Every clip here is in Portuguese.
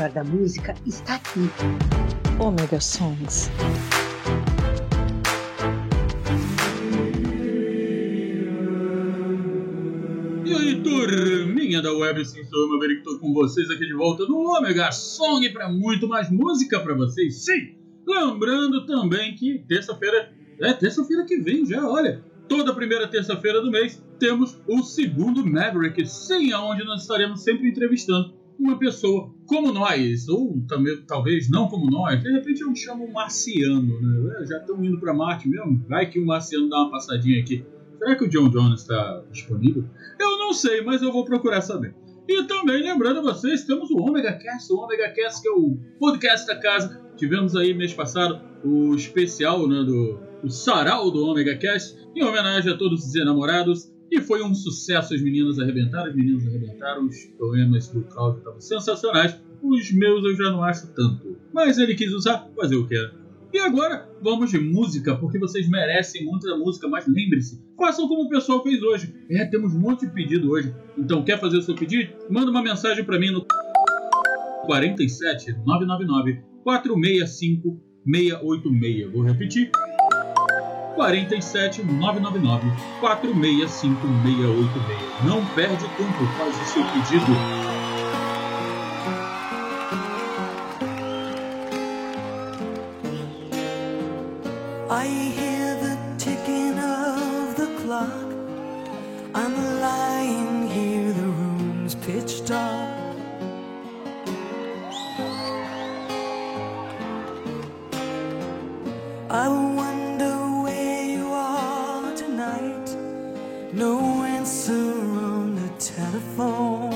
melhor da música está aqui. Omega Songs. E aí, turminha da web, sim, sou eu, meu que estou com vocês aqui de volta no Omega Song para muito mais música para vocês, sim! Lembrando também que terça-feira, é terça-feira que vem já, olha, toda primeira terça-feira do mês temos o segundo Maverick, sim, aonde nós estaremos sempre entrevistando uma pessoa como nós, ou também, talvez não como nós, de repente eu chamo um marciano, né? Já estão indo para Marte mesmo? Vai que o marciano dá uma passadinha aqui. Será que o John Jones está disponível? Eu não sei, mas eu vou procurar saber. E também lembrando vocês, temos o Omega Cast, o Omega Cast que é o podcast da casa. Tivemos aí mês passado o especial né, do o sarau do Omega Cast, em homenagem a todos os enamorados. E foi um sucesso, as meninas arrebentaram, as meninas arrebentaram, os poemas do Cláudio estavam sensacionais. Os meus eu já não acho tanto. Mas ele quis usar, fazer o que era. E agora, vamos de música, porque vocês merecem muita música, mas lembre-se, façam como o pessoal fez hoje. É, temos um monte de pedido hoje. Então, quer fazer o seu pedido? Manda uma mensagem para mim no 47 999 465 686. Vou repetir. 47 999 465 686. Não perde tempo, faz o seu pedido. No answer on the telephone.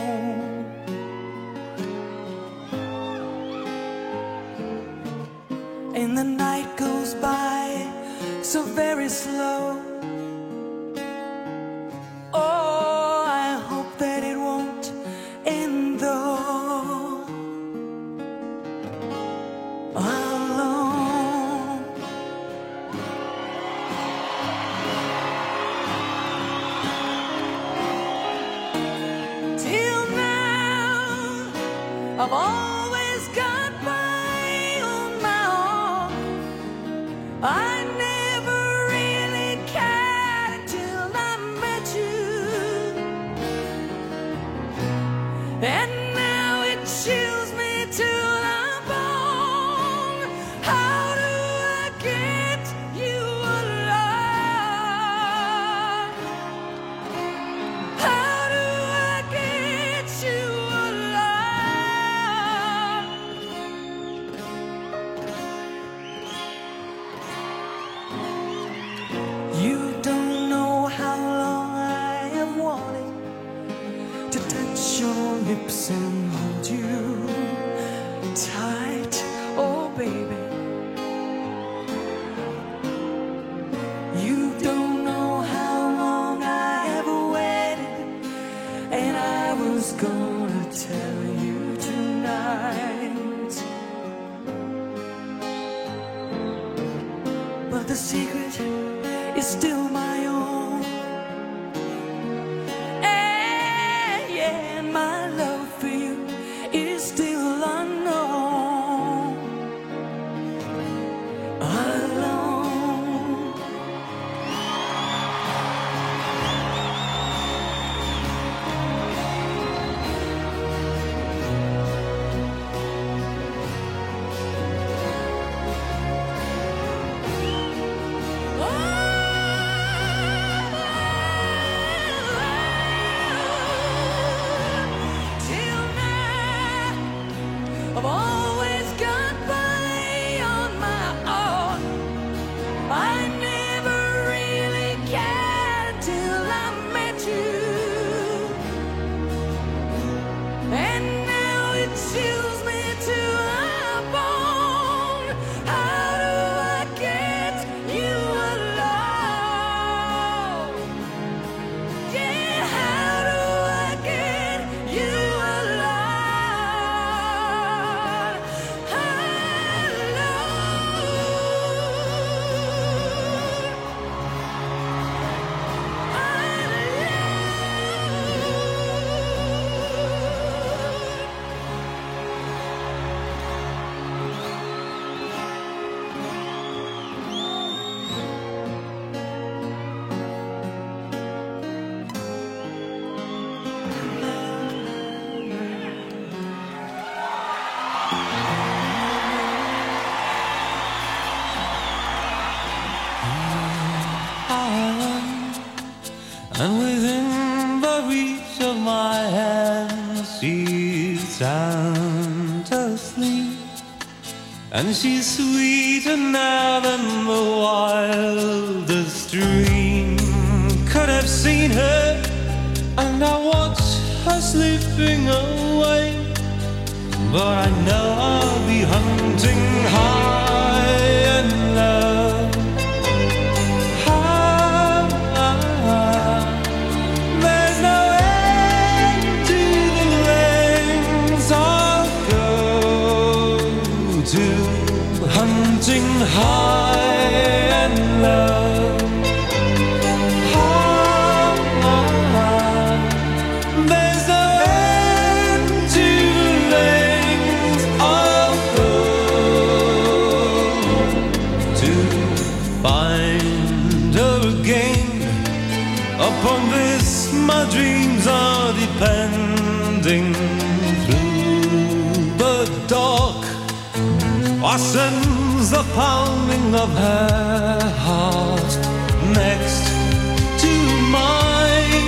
And she's sweeter now than the wildest dream could have seen her. And I watch her slipping away. But I know I'll be hunting high. of her heart next to mine.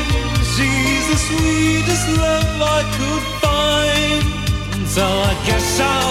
She's the sweetest love I could find, so I guess I.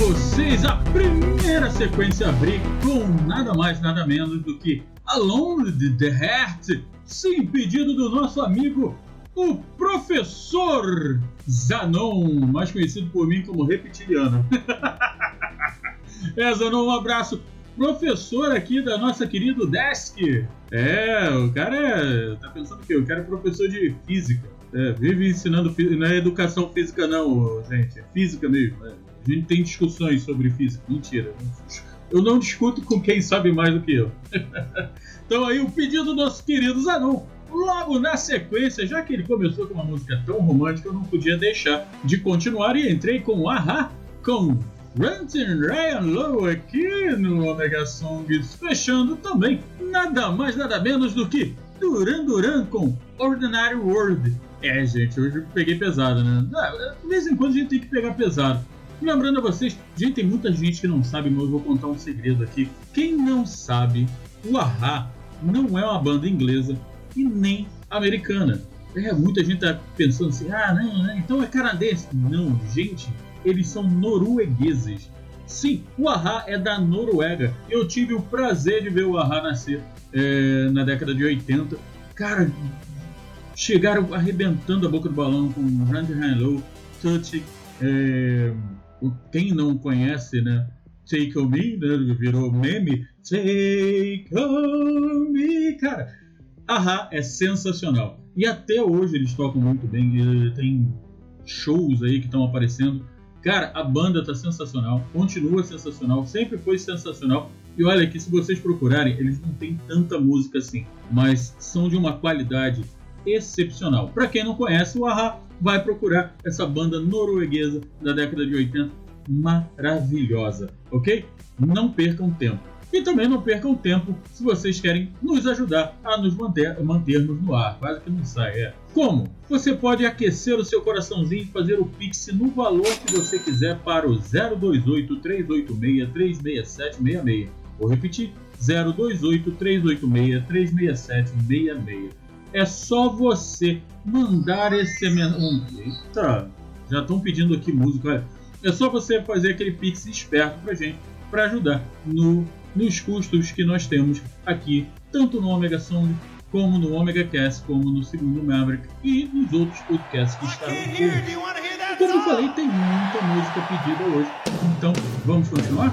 vocês, a primeira sequência abrir com nada mais, nada menos do que Alone the Heart, sim, pedido do nosso amigo, o professor Zanon, mais conhecido por mim como Reptiliano. é, Zanon, um abraço. Professor aqui da nossa querida Desk. É, o cara é, tá pensando que o cara é professor de física. É, vive ensinando não é educação física não, gente, é física mesmo. é. A gente tem discussões sobre física. Mentira. Eu não discuto com quem sabe mais do que eu. então aí o pedido do nosso querido Zanon. Logo na sequência, já que ele começou com uma música tão romântica, eu não podia deixar de continuar e entrei com Aha, com Ranting Ryan Low aqui no Omega Songs, fechando também nada mais nada menos do que Duran Duran com Ordinary World. É, gente, hoje eu peguei pesado, né? Ah, De vez em quando a gente tem que pegar pesado. Lembrando a vocês, gente, tem muita gente que não sabe, mas eu vou contar um segredo aqui. Quem não sabe, o Ahá não é uma banda inglesa e nem americana. É, muita gente tá pensando assim, ah, não, não, então é canadense. Não, gente, eles são noruegueses. Sim, o Ahá é da Noruega. Eu tive o prazer de ver o Ahá nascer é, na década de 80. Cara, chegaram arrebentando a boca do balão com High Low, Touch, é, quem não conhece, né? Take On Me, né? Virou meme. Take On Me, cara. Ahá é sensacional. E até hoje eles tocam muito bem. Tem shows aí que estão aparecendo Cara, a banda tá sensacional, continua sensacional, sempre foi sensacional. E olha que se vocês procurarem, eles não têm tanta música assim, mas são de uma qualidade excepcional. Para quem não conhece o Aha, vai procurar essa banda norueguesa da década de 80 maravilhosa, ok? Não percam tempo. E também não percam tempo se vocês querem nos ajudar a nos manter, mantermos no ar. Quase que não sai, é. Como? Você pode aquecer o seu coraçãozinho e fazer o Pix no valor que você quiser para o 028 386 36766. Vou repetir: 028 386 36766. É só você mandar esse. Um... Eita, já estão pedindo aqui música. Olha. É só você fazer aquele Pix esperto pra gente, para ajudar no nos custos que nós temos aqui, tanto no Omega Sound, como no Omega Cast, como no segundo Maverick e nos outros podcasts que estarão por E como eu falei, tem muita música pedida hoje. Então, vamos continuar?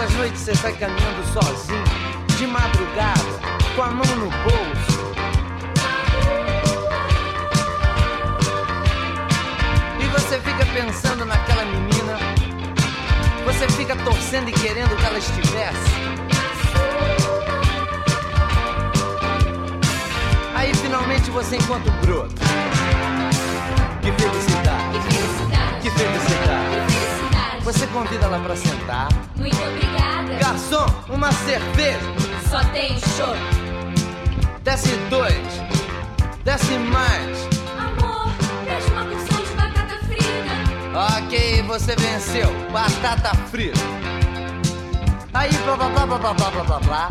Essas noites você sai caminhando sozinho, de madrugada, com a mão no bolso? E você fica pensando naquela menina, você fica torcendo e querendo que ela estivesse. Aí finalmente você encontra o broto. Que felicidade, convida ela pra sentar. Muito obrigada. Garçom, uma cerveja. Só tem show. Desce dois. Desce mais. Amor, traz uma porção de batata frita. Ok, você venceu. Batata frita. Aí, blá blá blá blá blá blá blá blá.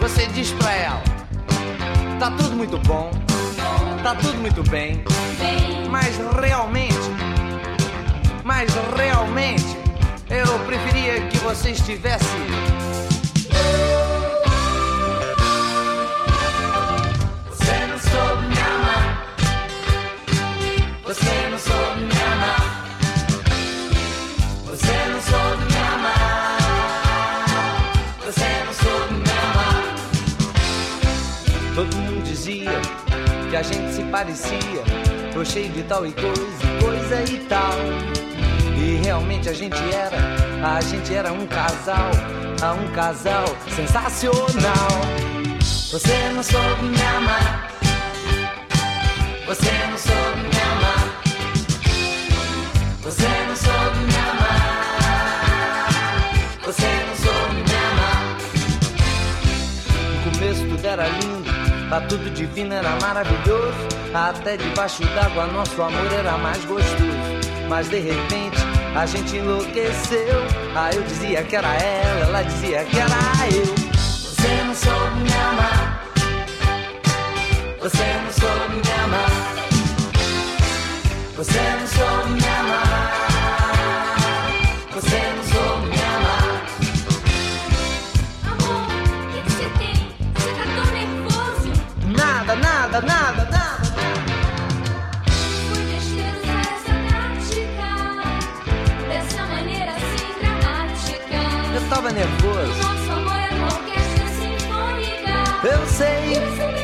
Você diz pra ela: Tá tudo muito bom. Tá tudo muito bem. Mas realmente. Mas realmente. Eu preferia que você estivesse. Você não soube me amar. Você não soube me amar. Você não soube me amar. Você não soube me amar. Todo mundo dizia que a gente se parecia. Tô cheio de tal e coisa, e coisa e tal. E realmente a gente era, a gente era um casal, um casal sensacional. Você não soube me amar. Você não soube me amar. Você não soube me amar. Você não soube me amar. No começo tudo era lindo, tá tudo divino, era maravilhoso. Até debaixo d'água nosso amor era mais gostoso. Mas de repente a gente enlouqueceu. Aí eu dizia que era ela, ela dizia que era eu. Você não soube me amar. Você não soube me amar. Você não soube me amar. Você não soube me amar. Amor, o que que você tem? Você tá tão nervoso. Nada, nada, nada, say.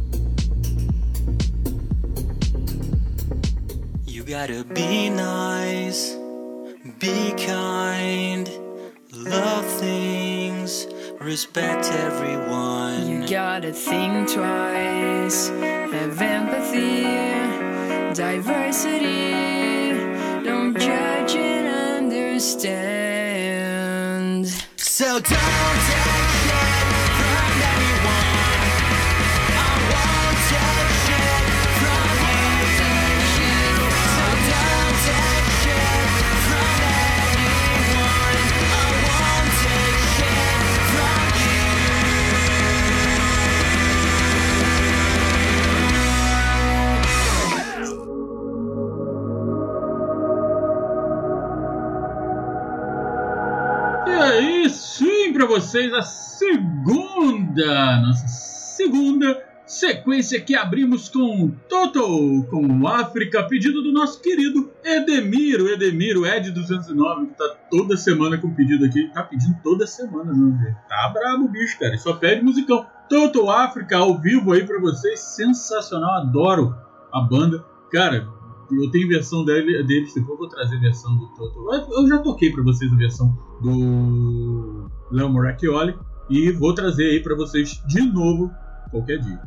Gotta be nice, be kind, love things, respect everyone. You gotta think twice, have empathy, diversity. Don't judge and understand. So don't para vocês, a segunda, nossa segunda sequência que abrimos com Total, com África, pedido do nosso querido Edemiro, Edemiro, Ed209, que tá toda semana com pedido aqui, tá pedindo toda semana, não, velho. Tá brabo o bicho, cara, só pede musicão. Total África, ao vivo aí para vocês, sensacional, adoro a banda. Cara, eu tenho versão dele, depois vou trazer a versão do Toto. Eu já toquei pra vocês a versão do Léo Moracchioli e vou trazer aí pra vocês de novo qualquer dia.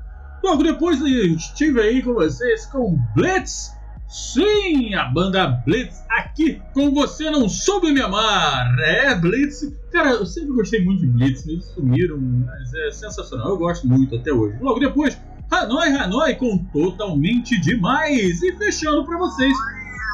Logo depois eu estive aí com vocês com Blitz. Sim, a banda Blitz aqui com Você Não Soube Me Amar. É, Blitz. Cara, eu sempre gostei muito de Blitz, eles sumiram, mas é sensacional. Eu gosto muito até hoje. Logo depois, Hanoi Hanoi com Totalmente Demais. E fechando pra vocês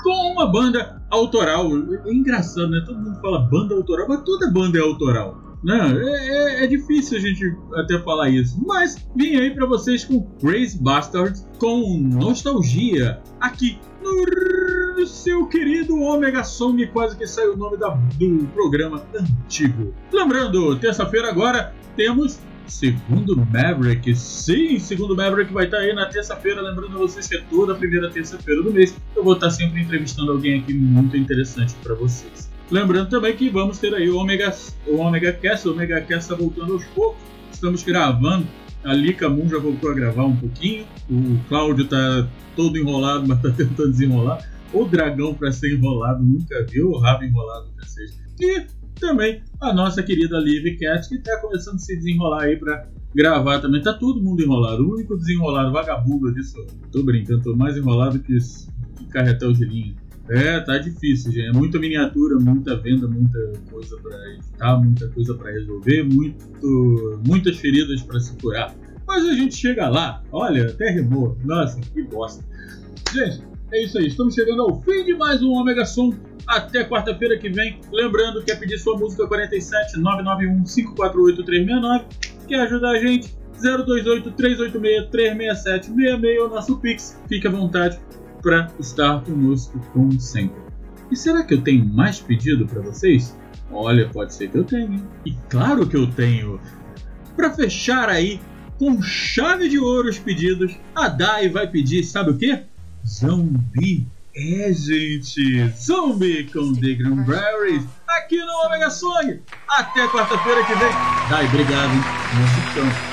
com uma banda autoral. É engraçado, né? Todo mundo fala banda autoral, mas toda banda é autoral. Né? É, é- é difícil a gente até falar isso. Mas vim aí pra vocês com Crazy Bastards com Nostalgia. Aqui no seu querido Omega Song, quase que saiu o nome da- do programa antigo. Lembrando, terça-feira agora temos Segundo Maverick, sim, segundo Maverick vai estar aí na terça-feira. Lembrando vocês que é toda a primeira terça-feira do mês. Eu vou estar sempre entrevistando alguém aqui muito interessante para vocês. Lembrando também que vamos ter aí o Omega, o Omega Cast. O Omega Cast está voltando aos poucos. Estamos gravando A Lika Moon já voltou a gravar um pouquinho. O Cláudio tá todo enrolado, mas tá tentando desenrolar. O dragão para ser enrolado nunca viu, o rabo enrolado nunca seja. E também a nossa querida Liv Cat, que tá começando a se desenrolar aí para gravar também. Tá todo mundo enrolado. O único desenrolado vagabundo disso. Tô brincando, tô mais enrolado que, que carretel de linha. É, tá difícil, gente. É muita miniatura, muita venda, muita coisa para editar, muita coisa para resolver, muito, muitas feridas para se curar. Mas a gente chega lá, olha, até rimou. Nossa, que bosta. Gente, é isso aí. Estamos chegando ao fim de mais um Omega Som. Até quarta-feira que vem. Lembrando que é pedir sua música 47 991 548 369. Quer ajudar a gente? 028 386 367 66 é o nosso Pix. Fique à vontade para estar conosco como sempre. E será que eu tenho mais pedido para vocês? Olha, pode ser que eu tenha. E claro que eu tenho. Para fechar aí com chave de ouro os pedidos, a Dai vai pedir, sabe o quê? Zombie. É, gente, Zombie com The Cranberries aqui no Omega Song. Até quarta-feira que vem. Dai, obrigado. hein? Musicão. Mother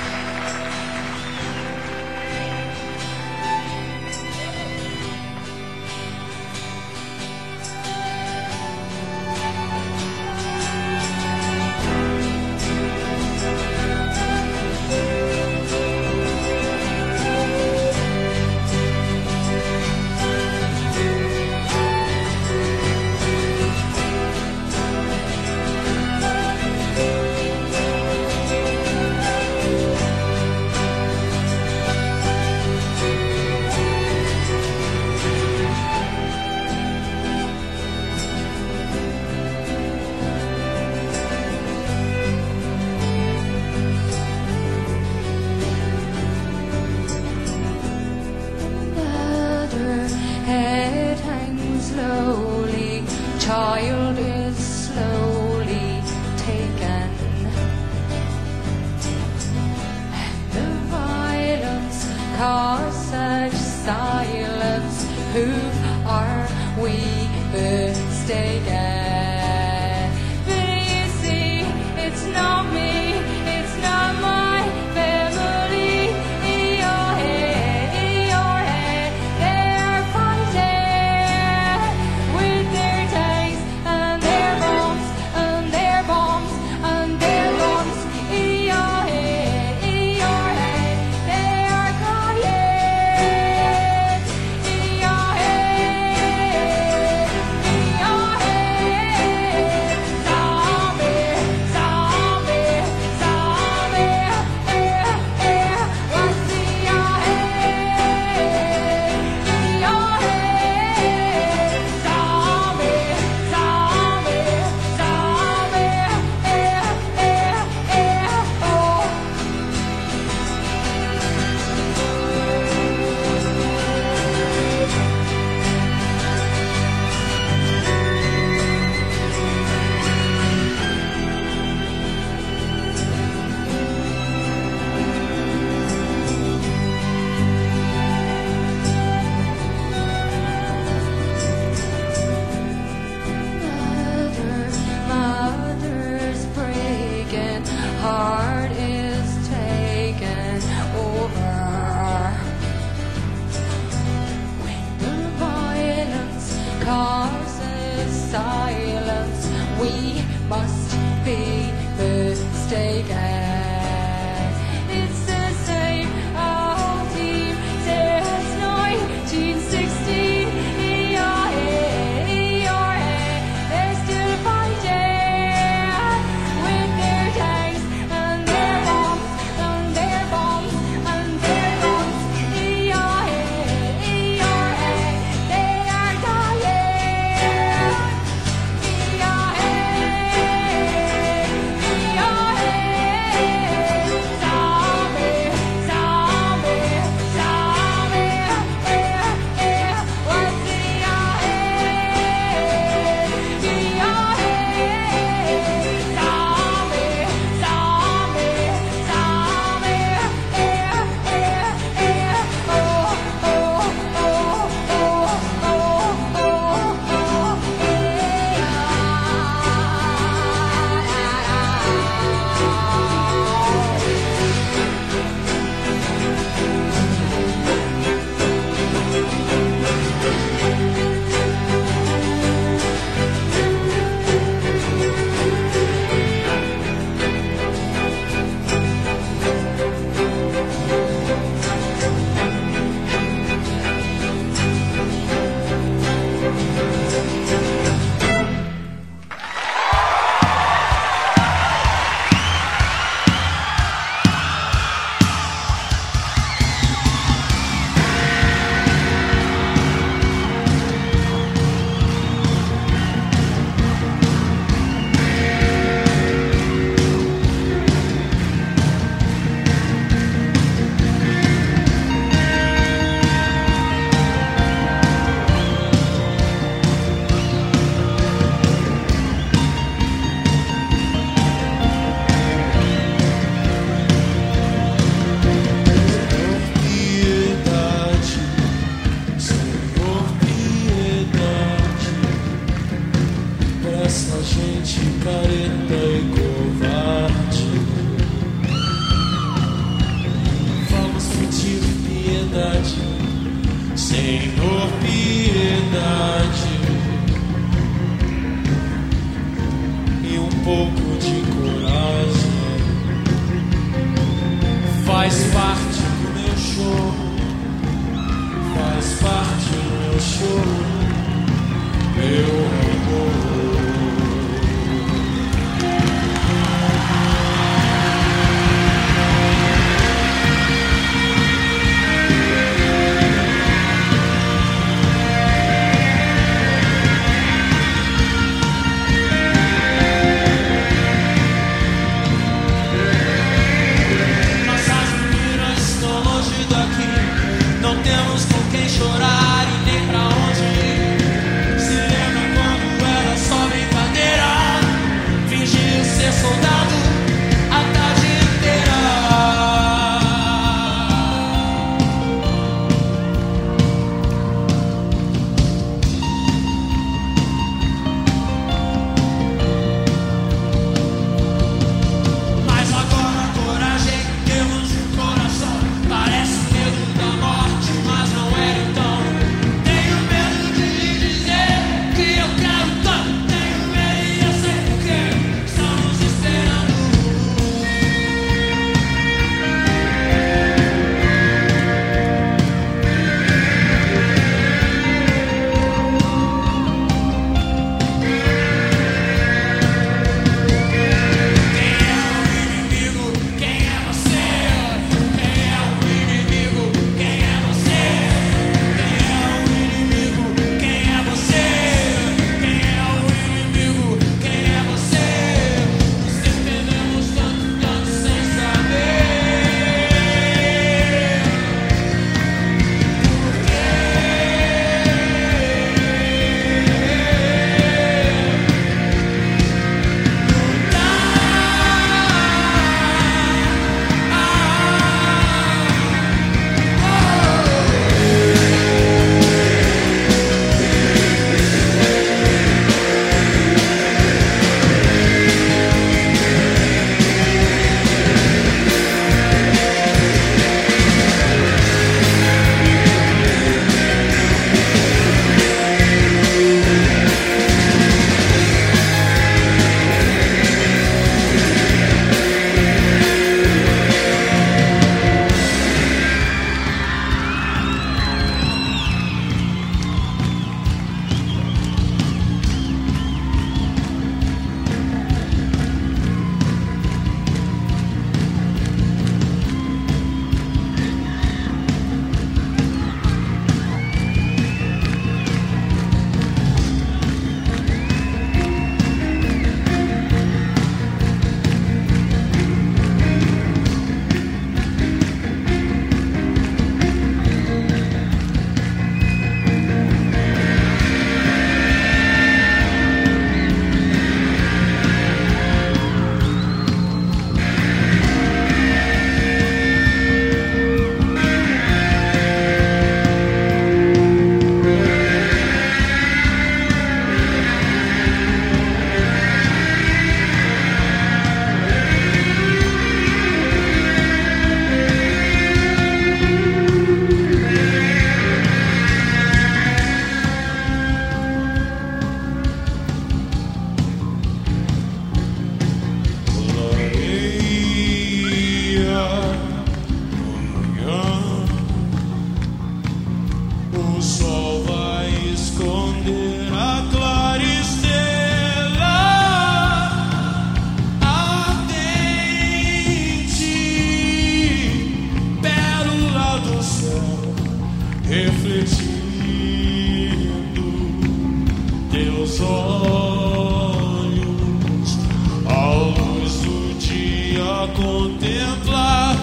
dia contempla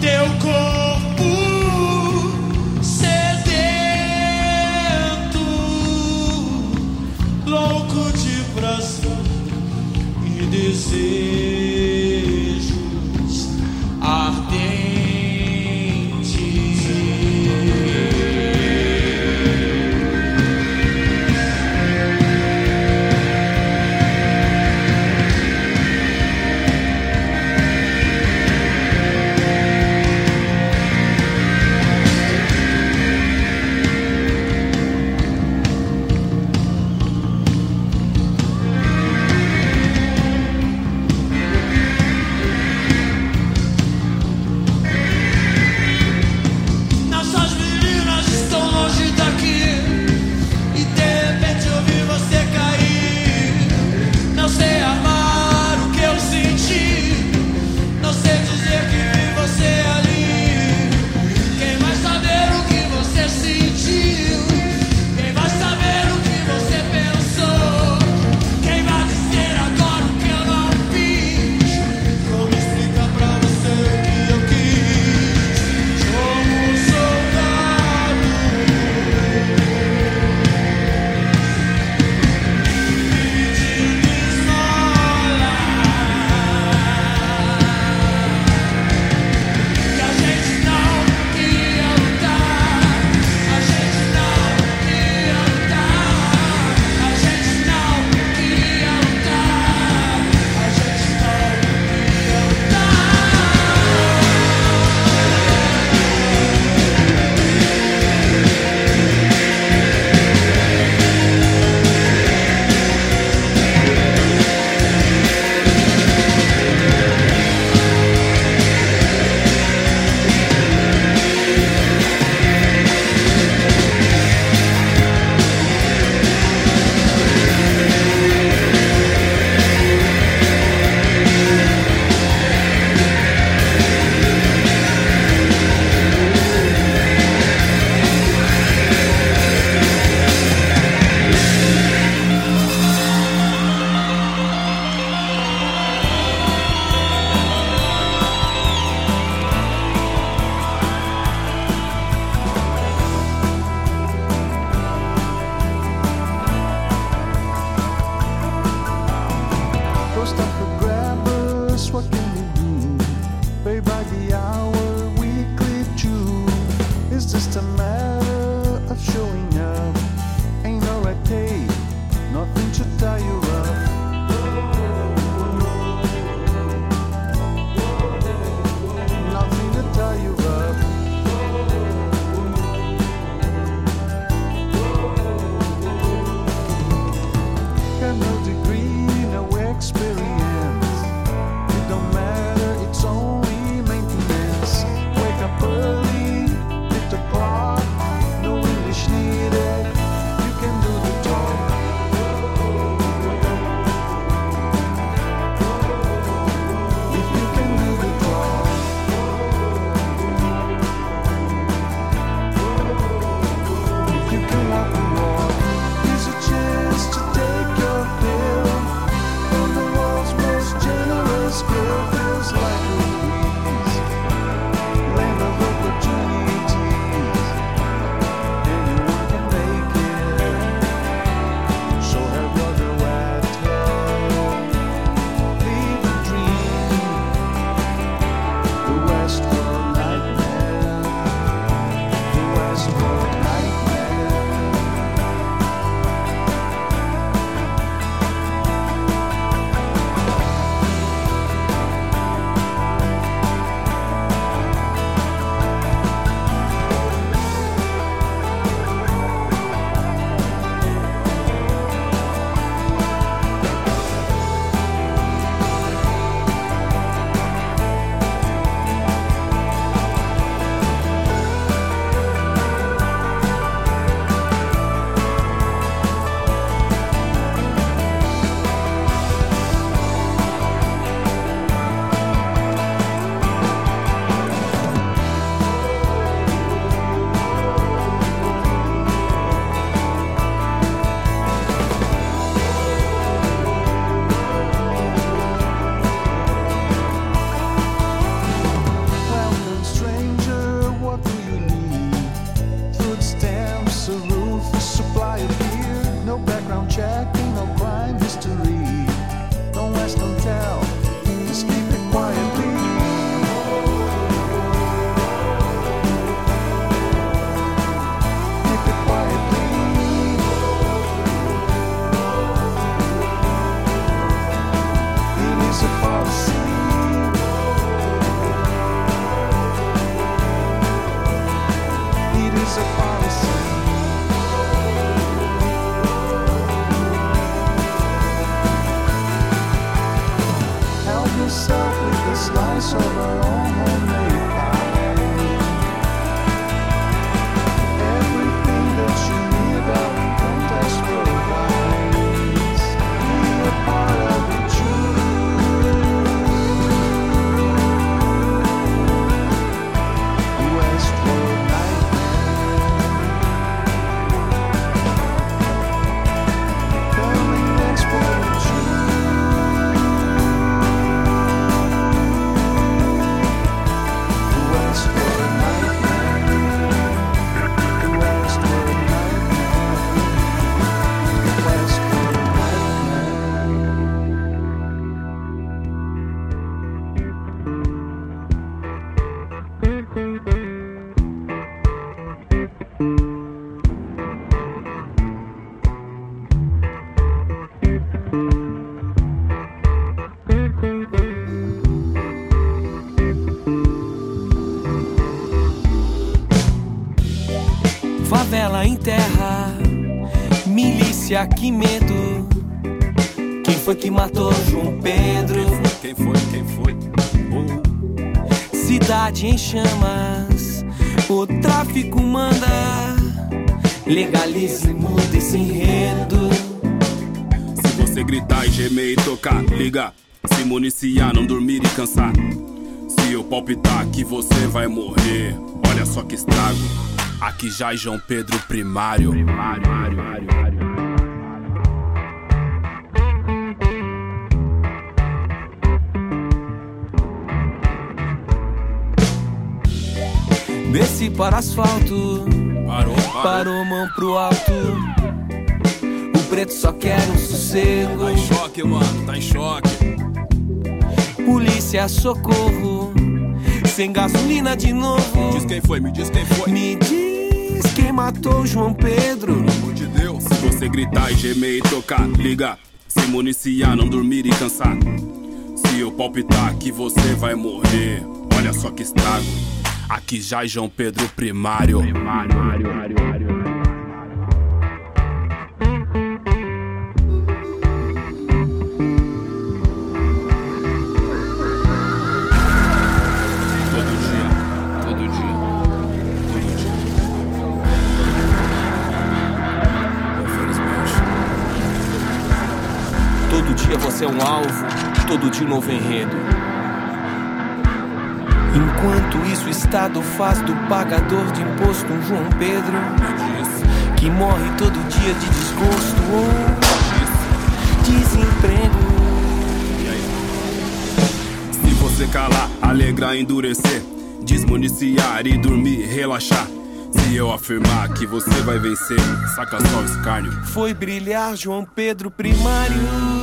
teu corpo que medo. Quem foi que matou João Pedro? Quem foi? Quem foi? Cidade em chamas, o tráfico manda. Legalize, muda esse enredo. Se você gritar e gemer e tocar, liga. Se municiar, não dormir e cansar. Se eu palpitar que você vai morrer, olha só que estrago. Aqui já é João Pedro Primário. Desci para asfalto, Parou, parou mão pro alto. O preto só quer um sossego. Tá em choque, mano, tá em choque. Polícia, socorro. Sem gasolina de novo. Diz quem foi, me diz quem foi. Me diz quem matou João Pedro. Pelo amor de Deus. Se você gritar e gemer e tocar, liga. Se municiar, não dormir e cansar. Se eu palpitar que você vai morrer, olha só que estrago. Aqui já é João Pedro Primário. Todo dia. Infelizmente. Todo dia você é um alvo, todo dia um novo enredo. Enquanto isso, o Estado faz do pagador de imposto um João Pedro que morre todo dia de desgosto ou desemprego. Se você calar, alegrar, endurecer, desmuniciar e dormir, relaxar. Se eu afirmar que você vai vencer, saca só o escárnio. Foi brilhar João Pedro primário.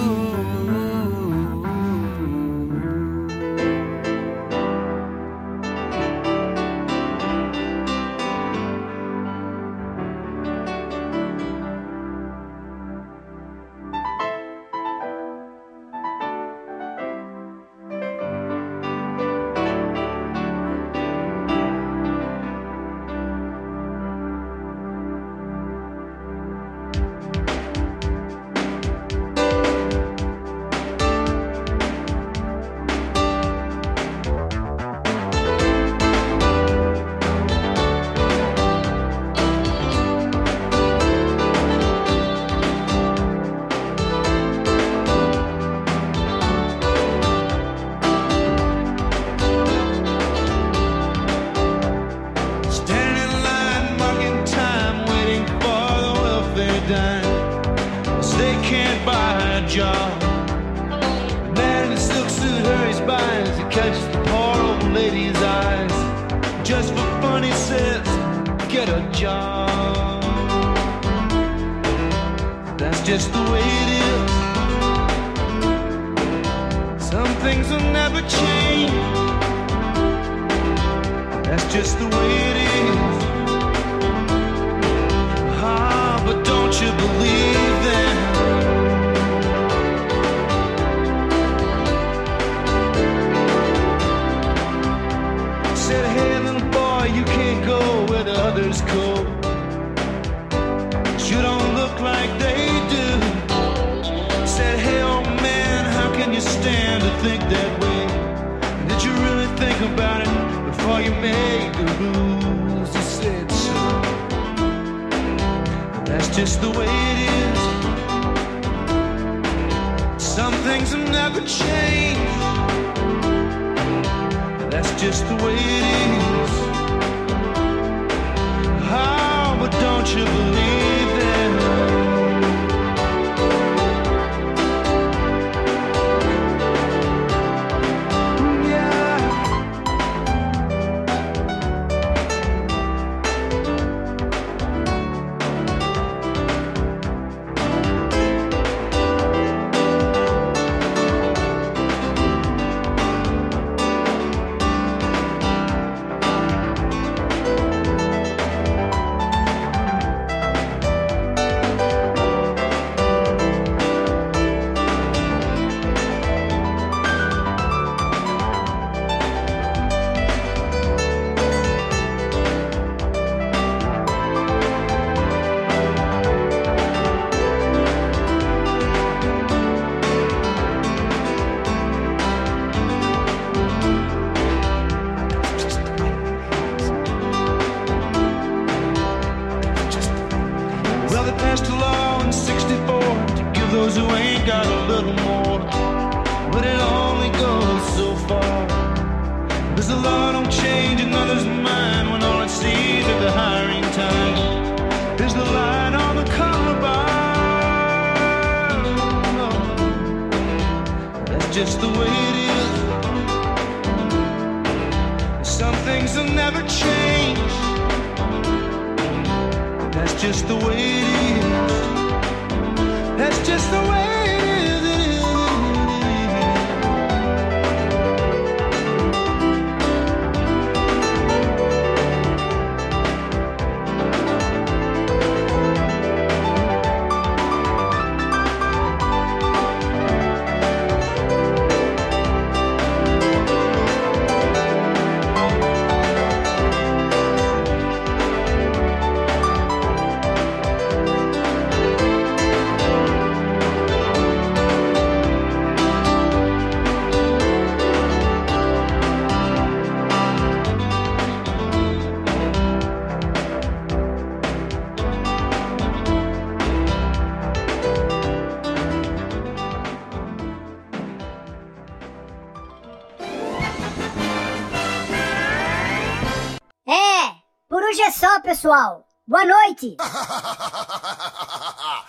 Job. Man in a silk suit hurries by as he catches the poor old lady's eyes. Just for fun, he says, get a job. That's just the way it is. Some things will never change. That's just the way it is. Ah, but don't you believe them? think that way? And did you really think about it before you made the rules you said so? That's just the way it is. Some things have never changed. That's just the way it is. Oh, but don't you believe? Pessoal. Boa noite.